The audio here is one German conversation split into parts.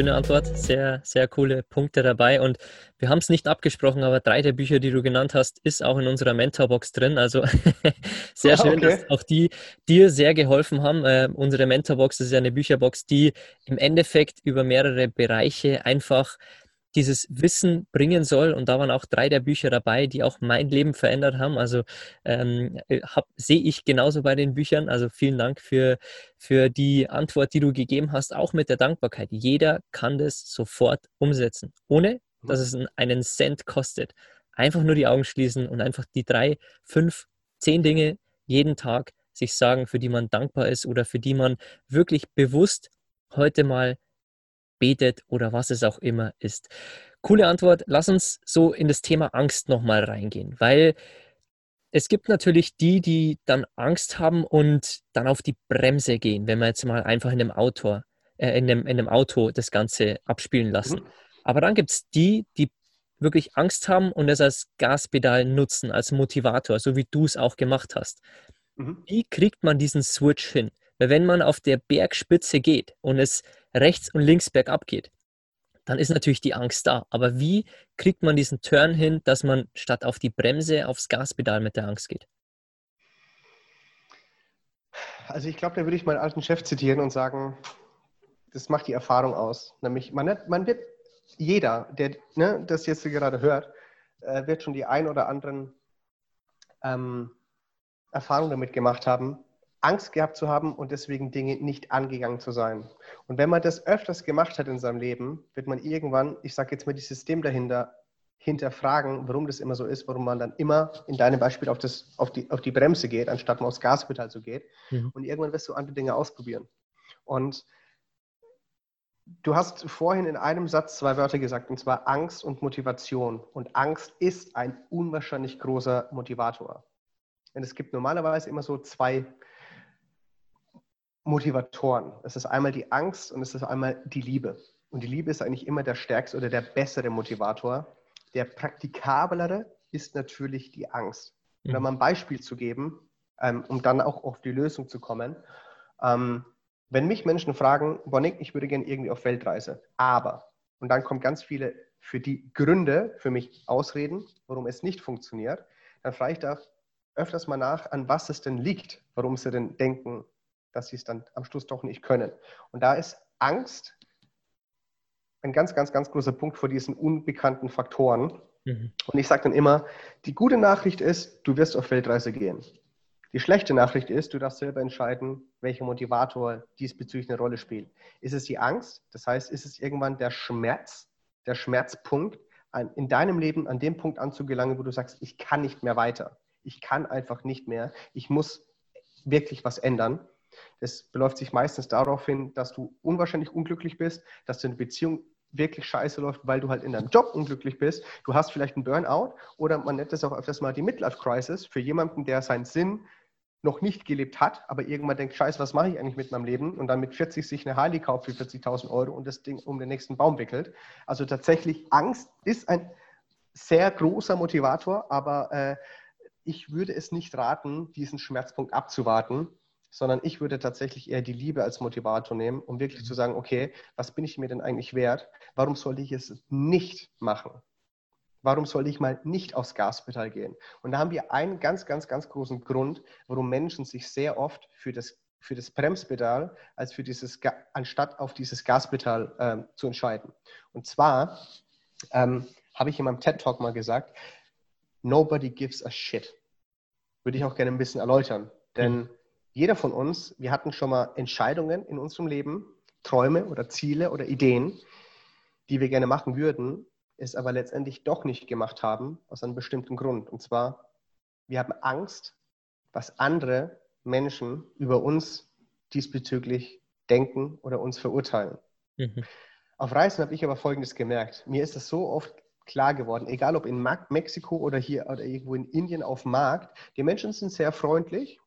Schöne Antwort, sehr, sehr coole Punkte dabei. Und wir haben es nicht abgesprochen, aber drei der Bücher, die du genannt hast, ist auch in unserer Mentorbox drin. Also sehr schön, okay. dass auch die dir sehr geholfen haben. Äh, unsere Mentorbox ist ja eine Bücherbox, die im Endeffekt über mehrere Bereiche einfach dieses Wissen bringen soll. Und da waren auch drei der Bücher dabei, die auch mein Leben verändert haben. Also ähm, äh, sehe ich genauso bei den Büchern. Also vielen Dank für, für die Antwort, die du gegeben hast, auch mit der Dankbarkeit. Jeder kann das sofort umsetzen, ohne mhm. dass es einen Cent kostet. Einfach nur die Augen schließen und einfach die drei, fünf, zehn Dinge jeden Tag sich sagen, für die man dankbar ist oder für die man wirklich bewusst heute mal betet oder was es auch immer ist. Coole Antwort. Lass uns so in das Thema Angst nochmal reingehen, weil es gibt natürlich die, die dann Angst haben und dann auf die Bremse gehen, wenn wir jetzt mal einfach in einem Auto, äh, in, einem, in einem Auto das Ganze abspielen lassen. Mhm. Aber dann gibt es die, die wirklich Angst haben und es als Gaspedal nutzen, als Motivator, so wie du es auch gemacht hast. Mhm. Wie kriegt man diesen Switch hin? Weil wenn man auf der Bergspitze geht und es rechts und links bergab geht, dann ist natürlich die Angst da. Aber wie kriegt man diesen Turn hin, dass man statt auf die Bremse aufs Gaspedal mit der Angst geht? Also ich glaube, da würde ich meinen alten Chef zitieren und sagen, das macht die Erfahrung aus. Nämlich, man, man wird, jeder, der ne, das jetzt gerade hört, äh, wird schon die ein oder anderen ähm, Erfahrungen damit gemacht haben, Angst gehabt zu haben und deswegen Dinge nicht angegangen zu sein. Und wenn man das öfters gemacht hat in seinem Leben, wird man irgendwann, ich sage jetzt mal, das System dahinter hinterfragen, warum das immer so ist, warum man dann immer in deinem Beispiel auf, das, auf, die, auf die Bremse geht, anstatt mal aufs Gaspedal zu geht. Mhm. Und irgendwann wirst du andere Dinge ausprobieren. Und du hast vorhin in einem Satz zwei Wörter gesagt, und zwar Angst und Motivation. Und Angst ist ein unwahrscheinlich großer Motivator. Denn es gibt normalerweise immer so zwei Motivatoren. Es ist einmal die Angst und es ist einmal die Liebe. Und die Liebe ist eigentlich immer der stärkste oder der bessere Motivator. Der praktikablere ist natürlich die Angst. Und um mhm. ein Beispiel zu geben, ähm, um dann auch auf die Lösung zu kommen, ähm, wenn mich Menschen fragen, Bonnick, ich würde gerne irgendwie auf Weltreise, aber, und dann kommen ganz viele für die Gründe für mich Ausreden, warum es nicht funktioniert, dann frage ich da öfters mal nach, an was es denn liegt, warum sie denn denken, dass sie es dann am Schluss doch nicht können. Und da ist Angst ein ganz, ganz, ganz großer Punkt vor diesen unbekannten Faktoren. Mhm. Und ich sage dann immer, die gute Nachricht ist, du wirst auf Weltreise gehen. Die schlechte Nachricht ist, du darfst selber entscheiden, welcher Motivator diesbezüglich eine Rolle spielt. Ist es die Angst? Das heißt, ist es irgendwann der Schmerz, der Schmerzpunkt, in deinem Leben an dem Punkt anzugelangen, wo du sagst, ich kann nicht mehr weiter. Ich kann einfach nicht mehr. Ich muss wirklich was ändern. Das beläuft sich meistens darauf hin, dass du unwahrscheinlich unglücklich bist, dass deine Beziehung wirklich scheiße läuft, weil du halt in deinem Job unglücklich bist. Du hast vielleicht einen Burnout oder man nennt das auch öfters mal die Midlife-Crisis für jemanden, der seinen Sinn noch nicht gelebt hat, aber irgendwann denkt, scheiße, was mache ich eigentlich mit meinem Leben? Und dann mit 40 sich eine Harley kauft für 40.000 Euro und das Ding um den nächsten Baum wickelt. Also tatsächlich, Angst ist ein sehr großer Motivator, aber äh, ich würde es nicht raten, diesen Schmerzpunkt abzuwarten, sondern ich würde tatsächlich eher die Liebe als Motivator nehmen, um wirklich mhm. zu sagen, okay, was bin ich mir denn eigentlich wert? Warum sollte ich es nicht machen? Warum sollte ich mal nicht aufs Gaspedal gehen? Und da haben wir einen ganz, ganz, ganz großen Grund, warum Menschen sich sehr oft für das, für das Bremspedal als für dieses, anstatt auf dieses Gaspedal ähm, zu entscheiden. Und zwar ähm, habe ich in meinem TED-Talk mal gesagt, nobody gives a shit. Würde ich auch gerne ein bisschen erläutern. Denn mhm jeder von uns, wir hatten schon mal Entscheidungen in unserem Leben, Träume oder Ziele oder Ideen, die wir gerne machen würden. es aber letztendlich doch nicht gemacht haben, aus einem bestimmten Grund. Und zwar, wir haben Angst, was andere Menschen über uns diesbezüglich denken oder uns verurteilen. Mhm. Auf Reisen habe ich aber Folgendes gemerkt. Mir ist das so oft klar geworden, egal ob in Mexiko oder hier oder irgendwo in Indien auf dem Markt, die Menschen sind sehr freundlich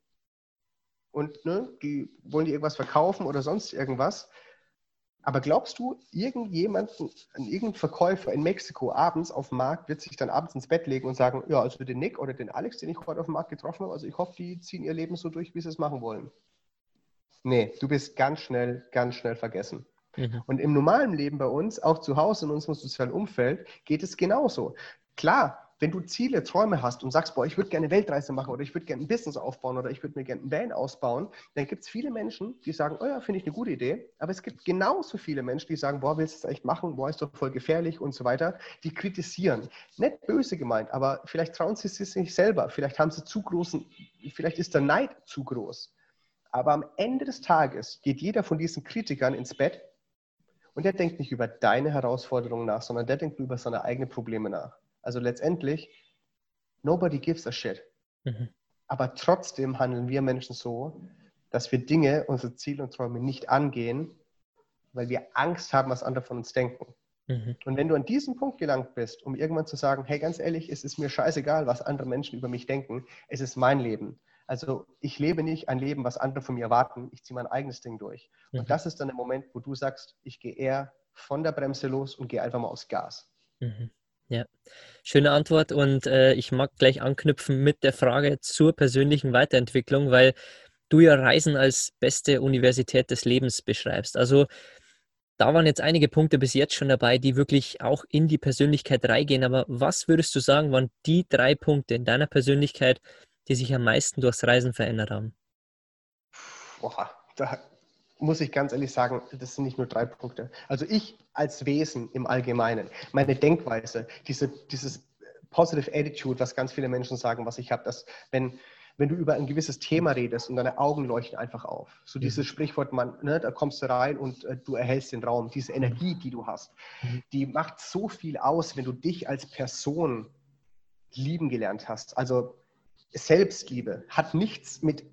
und ne, die wollen dir irgendwas verkaufen oder sonst irgendwas. Aber glaubst du, irgendjemanden, irgendein Verkäufer in Mexiko abends auf dem Markt wird sich dann abends ins Bett legen und sagen, ja, also den Nick oder den Alex, den ich heute auf dem Markt getroffen habe, also ich hoffe, die ziehen ihr Leben so durch, wie sie es machen wollen. Nee, du bist ganz schnell, ganz schnell vergessen. Mhm. Und im normalen Leben bei uns, auch zu Hause in unserem sozialen Umfeld, geht es genauso. Klar, wenn du Ziele, Träume hast und sagst, boah, ich würde gerne eine Weltreise machen oder ich würde gerne ein Business aufbauen oder ich würde mir gerne ein Van ausbauen, dann gibt es viele Menschen, die sagen, oh ja, finde ich eine gute Idee. Aber es gibt genauso viele Menschen, die sagen, boah, willst du das echt machen? Boah, ist doch voll gefährlich und so weiter. Die kritisieren. Nicht böse gemeint, aber vielleicht trauen sie es sich selber. Vielleicht haben sie zu großen, vielleicht ist der Neid zu groß. Aber am Ende des Tages geht jeder von diesen Kritikern ins Bett und der denkt nicht über deine Herausforderungen nach, sondern der denkt über seine eigenen Probleme nach. Also letztendlich, nobody gives a shit. Mhm. Aber trotzdem handeln wir Menschen so, dass wir Dinge, unsere Ziele und Träume nicht angehen, weil wir Angst haben, was andere von uns denken. Mhm. Und wenn du an diesen Punkt gelangt bist, um irgendwann zu sagen, hey, ganz ehrlich, es ist mir scheißegal, was andere Menschen über mich denken, es ist mein Leben. Also ich lebe nicht ein Leben, was andere von mir erwarten, ich ziehe mein eigenes Ding durch. Mhm. Und das ist dann der Moment, wo du sagst, ich gehe eher von der Bremse los und gehe einfach mal aufs Gas. Mhm. Ja, schöne Antwort und äh, ich mag gleich anknüpfen mit der Frage zur persönlichen Weiterentwicklung, weil du ja Reisen als beste Universität des Lebens beschreibst. Also da waren jetzt einige Punkte bis jetzt schon dabei, die wirklich auch in die Persönlichkeit reingehen. Aber was würdest du sagen, waren die drei Punkte in deiner Persönlichkeit, die sich am meisten durchs Reisen verändert haben? Boah, da muss ich ganz ehrlich sagen, das sind nicht nur drei Punkte. Also ich als Wesen im Allgemeinen, meine Denkweise, diese, dieses Positive Attitude, was ganz viele Menschen sagen, was ich habe, dass wenn, wenn du über ein gewisses Thema redest und deine Augen leuchten einfach auf. So mhm. dieses Sprichwort, man, ne, da kommst du rein und äh, du erhältst den Raum. Diese Energie, die du hast, mhm. die macht so viel aus, wenn du dich als Person lieben gelernt hast. Also Selbstliebe hat nichts mit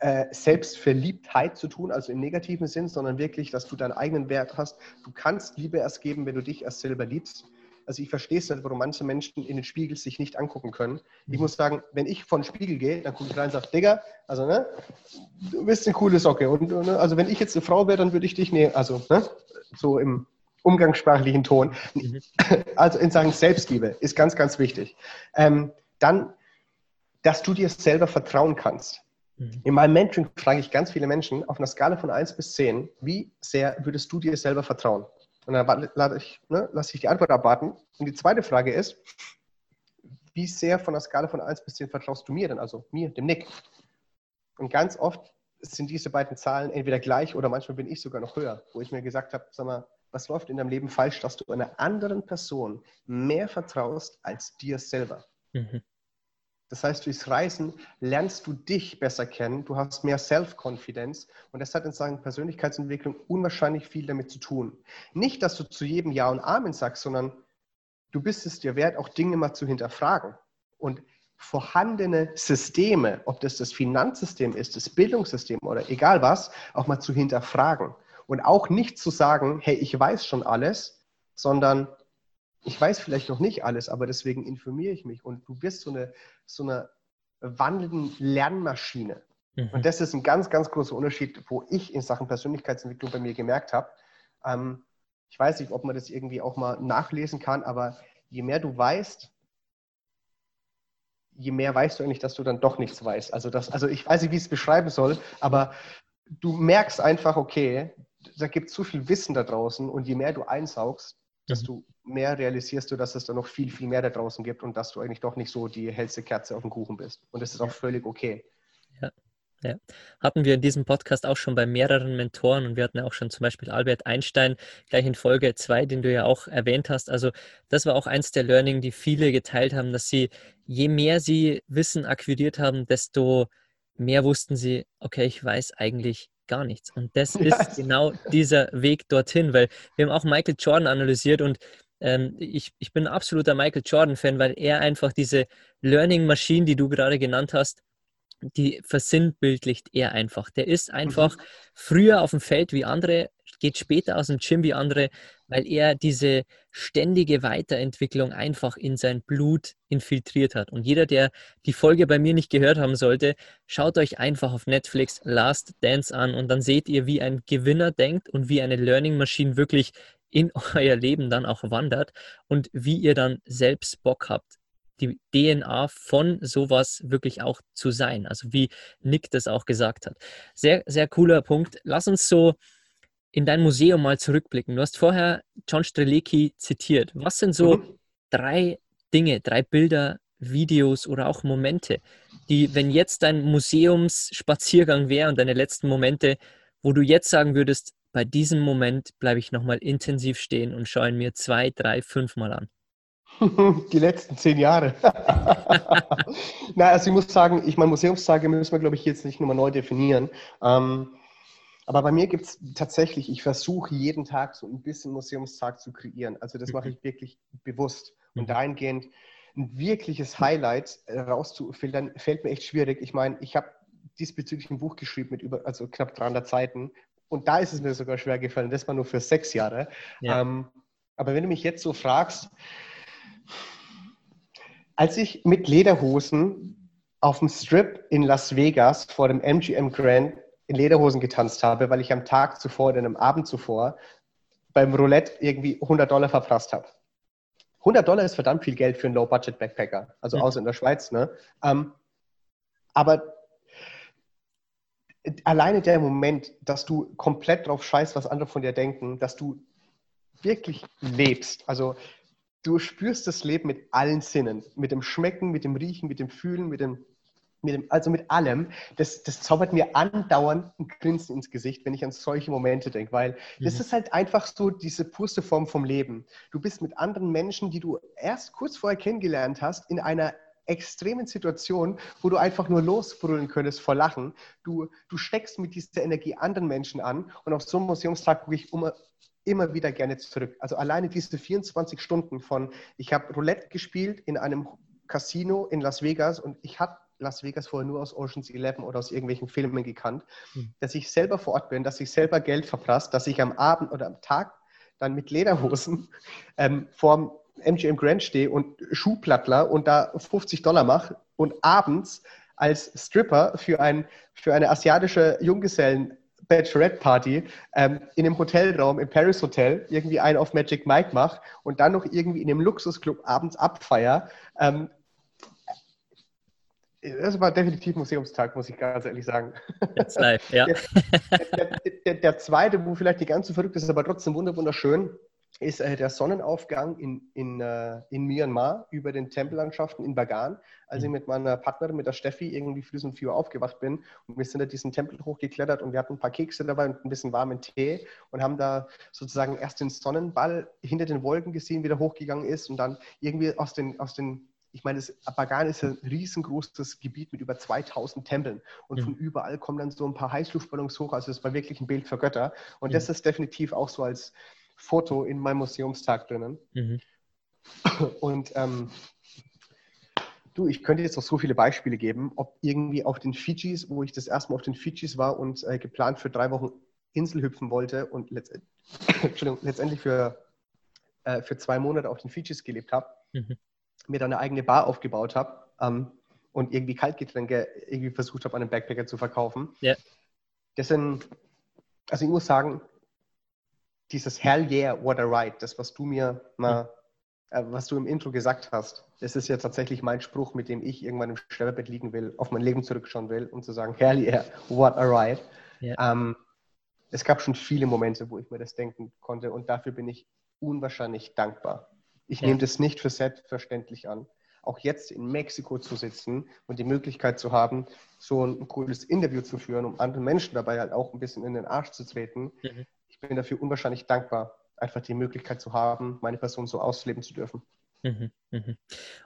äh, Selbstverliebtheit zu tun, also im negativen Sinn, sondern wirklich, dass du deinen eigenen Wert hast. Du kannst Liebe erst geben, wenn du dich erst selber liebst. Also ich verstehe es nicht, warum manche Menschen in den Spiegel sich nicht angucken können. Ich mhm. muss sagen, wenn ich vor den Spiegel gehe, dann gucke ich rein und sage, Digga, also ne, du bist eine coole Socke. Und ne, also wenn ich jetzt eine Frau wäre, dann würde ich dich nehmen, also ne, so im umgangssprachlichen Ton. Mhm. Also in Sachen Selbstliebe ist ganz, ganz wichtig. Ähm, dann, dass du dir selber vertrauen kannst. Mhm. In meinem Mentoring frage ich ganz viele Menschen auf einer Skala von 1 bis 10, wie sehr würdest du dir selber vertrauen? Und dann lasse ich, ne, lasse ich die Antwort abwarten. Und die zweite Frage ist, wie sehr von der Skala von 1 bis 10 vertraust du mir denn, also mir, dem Nick? Und ganz oft sind diese beiden Zahlen entweder gleich oder manchmal bin ich sogar noch höher, wo ich mir gesagt habe, sag mal, was läuft in deinem Leben falsch, dass du einer anderen Person mehr vertraust als dir selber? Mhm. Das heißt, durchs Reisen lernst du dich besser kennen, du hast mehr Self-Confidence und das hat in Sachen Persönlichkeitsentwicklung unwahrscheinlich viel damit zu tun. Nicht, dass du zu jedem Ja und Amen sagst, sondern du bist es dir wert, auch Dinge mal zu hinterfragen und vorhandene Systeme, ob das das Finanzsystem ist, das Bildungssystem oder egal was, auch mal zu hinterfragen und auch nicht zu sagen, hey, ich weiß schon alles, sondern ich weiß vielleicht noch nicht alles, aber deswegen informiere ich mich und du wirst so eine, so eine wandelnde Lernmaschine. Mhm. Und das ist ein ganz, ganz großer Unterschied, wo ich in Sachen Persönlichkeitsentwicklung bei mir gemerkt habe. Ähm, ich weiß nicht, ob man das irgendwie auch mal nachlesen kann, aber je mehr du weißt, je mehr weißt du eigentlich, dass du dann doch nichts weißt. Also, das, also ich weiß nicht, wie ich es beschreiben soll, aber du merkst einfach, okay, da gibt es so viel Wissen da draußen und je mehr du einsaugst, desto mhm. mehr realisierst du, dass es da noch viel, viel mehr da draußen gibt und dass du eigentlich doch nicht so die hellste Kerze auf dem Kuchen bist. Und das ist auch völlig okay. Ja. Ja. Hatten wir in diesem Podcast auch schon bei mehreren Mentoren und wir hatten ja auch schon zum Beispiel Albert Einstein gleich in Folge 2, den du ja auch erwähnt hast. Also das war auch eins der Learning, die viele geteilt haben, dass sie, je mehr sie Wissen akquiriert haben, desto mehr wussten sie, okay, ich weiß eigentlich gar nichts. Und das ist genau dieser Weg dorthin, weil wir haben auch Michael Jordan analysiert und ähm, ich, ich bin ein absoluter Michael Jordan-Fan, weil er einfach diese Learning Machine, die du gerade genannt hast, die versinnbildlicht er einfach. Der ist einfach mhm. früher auf dem Feld wie andere, geht später aus dem Gym wie andere, weil er diese ständige Weiterentwicklung einfach in sein Blut infiltriert hat. Und jeder, der die Folge bei mir nicht gehört haben sollte, schaut euch einfach auf Netflix Last Dance an und dann seht ihr, wie ein Gewinner denkt und wie eine Learning Machine wirklich in euer Leben dann auch wandert und wie ihr dann selbst Bock habt, die DNA von sowas wirklich auch zu sein. Also wie Nick das auch gesagt hat. Sehr, sehr cooler Punkt. Lass uns so in dein Museum mal zurückblicken. Du hast vorher John Strelicki zitiert. Was sind so mhm. drei Dinge, drei Bilder, Videos oder auch Momente, die, wenn jetzt dein Museumsspaziergang wäre und deine letzten Momente, wo du jetzt sagen würdest, bei diesem Moment bleibe ich nochmal intensiv stehen und schaue ihn mir zwei, drei, fünf Mal an? Die letzten zehn Jahre. Na, also ich muss sagen, ich meine, Museumstage müssen wir, glaube ich, jetzt nicht nochmal neu definieren. Ähm, aber bei mir gibt es tatsächlich, ich versuche jeden Tag so ein bisschen Museumstag zu kreieren. Also das mache ich wirklich bewusst. Und mhm. dahingehend ein wirkliches Highlight äh, rauszufiltern, fällt mir echt schwierig. Ich meine, ich habe diesbezüglich ein Buch geschrieben mit über, also knapp 300 Seiten. Und da ist es mir sogar schwer gefallen. Das war nur für sechs Jahre. Ja. Ähm, aber wenn du mich jetzt so fragst, als ich mit Lederhosen auf dem Strip in Las Vegas vor dem MGM Grand in Lederhosen getanzt habe, weil ich am Tag zuvor oder am Abend zuvor beim Roulette irgendwie 100 Dollar verprasst habe. 100 Dollar ist verdammt viel Geld für einen Low-Budget-Backpacker, also mhm. außer in der Schweiz. Ne? Ähm, aber alleine der Moment, dass du komplett drauf scheißt, was andere von dir denken, dass du wirklich lebst. Also du spürst das Leben mit allen Sinnen, mit dem Schmecken, mit dem Riechen, mit dem Fühlen, mit dem, mit dem also mit allem. Das, das zaubert mir andauernd ein Grinsen ins Gesicht, wenn ich an solche Momente denke, weil mhm. das ist halt einfach so diese purste Form vom Leben. Du bist mit anderen Menschen, die du erst kurz vorher kennengelernt hast, in einer extremen Situation, wo du einfach nur losbrüllen könntest vor Lachen. Du, du steckst mit dieser Energie anderen Menschen an und auf so einem Museumstag gucke ich um, immer wieder gerne zurück. Also alleine diese 24 Stunden von, ich habe Roulette gespielt in einem Casino in Las Vegas und ich habe Las Vegas vorher nur aus Ocean's 11 oder aus irgendwelchen Filmen gekannt, mhm. dass ich selber vor Ort bin, dass ich selber Geld verprasse, dass ich am Abend oder am Tag dann mit Lederhosen ähm, vorm MGM Grand stehe und Schuhplattler und da 50 Dollar mache und abends als Stripper für, ein, für eine asiatische Junggesellen Bachelorette-Party ähm, in einem Hotelraum im Paris Hotel irgendwie einen auf Magic Mike mache und dann noch irgendwie in einem Luxusclub abends abfeier. Ähm, das war definitiv Museumstag, muss ich ganz ehrlich sagen. Jetzt live, ja. Der, der, der, der, zweite, wo vielleicht die ganze verrückt ist, aber trotzdem wunderschön, ist äh, der Sonnenaufgang in, in, äh, in Myanmar über den Tempellandschaften in Bagan. Als ich mhm. mit meiner Partnerin, mit der Steffi, irgendwie früh um 4 Uhr aufgewacht bin und wir sind da diesen Tempel hochgeklettert und wir hatten ein paar Kekse dabei und ein bisschen warmen Tee und haben da sozusagen erst den Sonnenball hinter den Wolken gesehen, wie der hochgegangen ist und dann irgendwie aus den, aus den ich meine, das, Bagan ist ein riesengroßes Gebiet mit über 2000 Tempeln und mhm. von überall kommen dann so ein paar Heißluftballons hoch. Also es war wirklich ein Bild für Götter. Und mhm. das ist definitiv auch so als Foto in meinem Museumstag drinnen. Mhm. Und ähm, du, ich könnte jetzt noch so viele Beispiele geben, ob irgendwie auf den Fidschis, wo ich das erste Mal auf den Fidschis war und äh, geplant für drei Wochen Insel hüpfen wollte und letzt letztendlich für, äh, für zwei Monate auf den Fidschis gelebt habe, mhm. mir dann eine eigene Bar aufgebaut habe ähm, und irgendwie Kaltgetränke irgendwie versucht habe, an einen Backpacker zu verkaufen. Yeah. Das sind, also ich muss sagen, dieses Hell yeah, what a ride, das, was du mir mal, äh, was du im Intro gesagt hast, das ist ja tatsächlich mein Spruch, mit dem ich irgendwann im Sterbebett liegen will, auf mein Leben zurückschauen will, um zu sagen, Hell yeah, what a ride. Yeah. Ähm, es gab schon viele Momente, wo ich mir das denken konnte und dafür bin ich unwahrscheinlich dankbar. Ich ja. nehme das nicht für selbstverständlich an. Auch jetzt in Mexiko zu sitzen und die Möglichkeit zu haben, so ein cooles Interview zu führen, um anderen Menschen dabei halt auch ein bisschen in den Arsch zu treten, mhm ich bin dafür unwahrscheinlich dankbar, einfach die Möglichkeit zu haben, meine Person so ausleben zu dürfen. Mhm, mhm.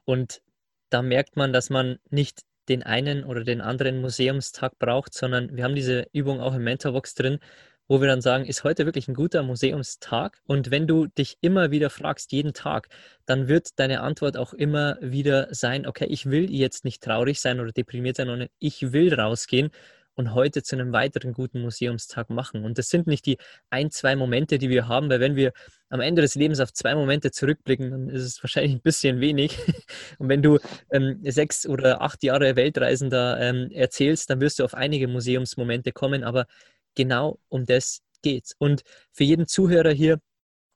Und da merkt man, dass man nicht den einen oder den anderen Museumstag braucht, sondern wir haben diese Übung auch im Mentorbox drin, wo wir dann sagen, ist heute wirklich ein guter Museumstag? Und wenn du dich immer wieder fragst, jeden Tag, dann wird deine Antwort auch immer wieder sein, okay, ich will jetzt nicht traurig sein oder deprimiert sein, sondern ich will rausgehen und heute zu einem weiteren guten Museumstag machen. Und das sind nicht die ein, zwei Momente, die wir haben, weil wenn wir am Ende des Lebens auf zwei Momente zurückblicken, dann ist es wahrscheinlich ein bisschen wenig. Und wenn du ähm, sechs oder acht Jahre Weltreisender ähm, erzählst, dann wirst du auf einige Museumsmomente kommen, aber genau um das geht's. Und für jeden Zuhörer hier,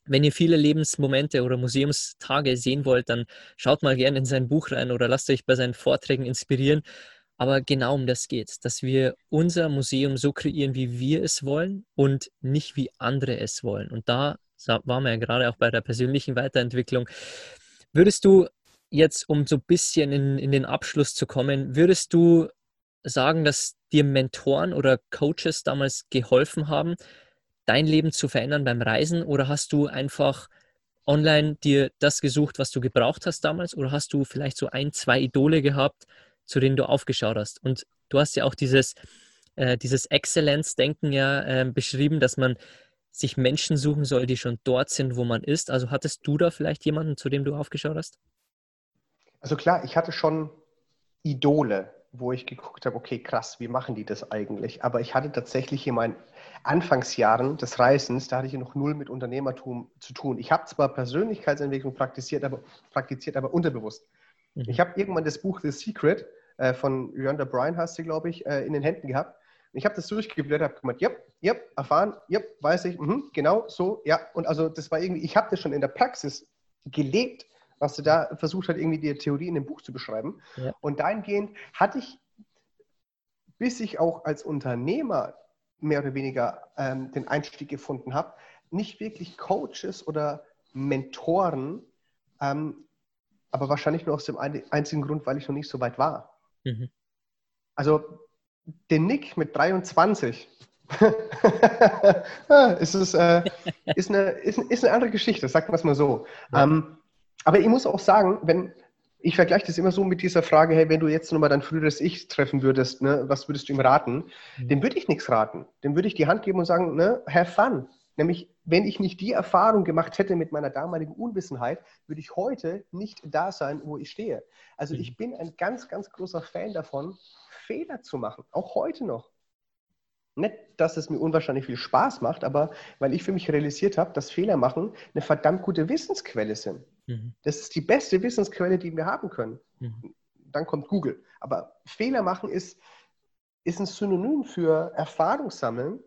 wenn ihr viele Lebensmomente oder Museumstage sehen wollt, dann schaut mal gerne in sein Buch rein oder lasst euch bei seinen Vorträgen inspirieren. Aber genau um das geht es, dass wir unser Museum so kreieren, wie wir es wollen und nicht wie andere es wollen. Und da waren wir ja gerade auch bei der persönlichen Weiterentwicklung. Würdest du jetzt, um so ein bisschen in, in den Abschluss zu kommen, würdest du sagen, dass dir Mentoren oder Coaches damals geholfen haben, dein Leben zu verändern beim Reisen? Oder hast du einfach online dir das gesucht, was du gebraucht hast damals? Oder hast du vielleicht so ein, zwei Idole gehabt, zu denen du aufgeschaut hast. Und du hast ja auch dieses, äh, dieses Exzellenzdenken ja äh, beschrieben, dass man sich Menschen suchen soll, die schon dort sind, wo man ist. Also hattest du da vielleicht jemanden, zu dem du aufgeschaut hast? Also klar, ich hatte schon Idole, wo ich geguckt habe, okay, krass, wie machen die das eigentlich? Aber ich hatte tatsächlich in meinen Anfangsjahren des Reisens, da hatte ich noch null mit Unternehmertum zu tun. Ich habe zwar Persönlichkeitsentwicklung praktiziert, aber, praktiziert, aber unterbewusst. Mhm. Ich habe irgendwann das Buch The Secret äh, von Yonda Bryan, hast du, glaube ich, äh, in den Händen gehabt. Und ich habe das durchgeblättert, habe gemeint, ja, ja, erfahren, ja, weiß ich, mh, genau so, ja. Und also das war irgendwie, ich habe das schon in der Praxis gelebt, was du da versucht hast, irgendwie die Theorie in dem Buch zu beschreiben. Ja. Und dahingehend hatte ich, bis ich auch als Unternehmer mehr oder weniger ähm, den Einstieg gefunden habe, nicht wirklich Coaches oder Mentoren, ähm, aber wahrscheinlich nur aus dem einzigen Grund, weil ich noch nicht so weit war. Mhm. Also den Nick mit 23 ist, es, äh, ist, eine, ist, ist, eine andere Geschichte, sagen wir es mal so. Ja. Ähm, aber ich muss auch sagen, wenn ich vergleiche das immer so mit dieser Frage, hey, wenn du jetzt nochmal dein früheres Ich treffen würdest, ne, was würdest du ihm raten? Mhm. Dem würde ich nichts raten. Dem würde ich die Hand geben und sagen, ne, have fun. Nämlich, wenn ich nicht die Erfahrung gemacht hätte mit meiner damaligen Unwissenheit, würde ich heute nicht da sein, wo ich stehe. Also mhm. ich bin ein ganz, ganz großer Fan davon, Fehler zu machen, auch heute noch. Nicht, dass es mir unwahrscheinlich viel Spaß macht, aber weil ich für mich realisiert habe, dass Fehler machen eine verdammt gute Wissensquelle sind. Mhm. Das ist die beste Wissensquelle, die wir haben können. Mhm. Dann kommt Google. Aber Fehler machen ist, ist ein Synonym für Erfahrung sammeln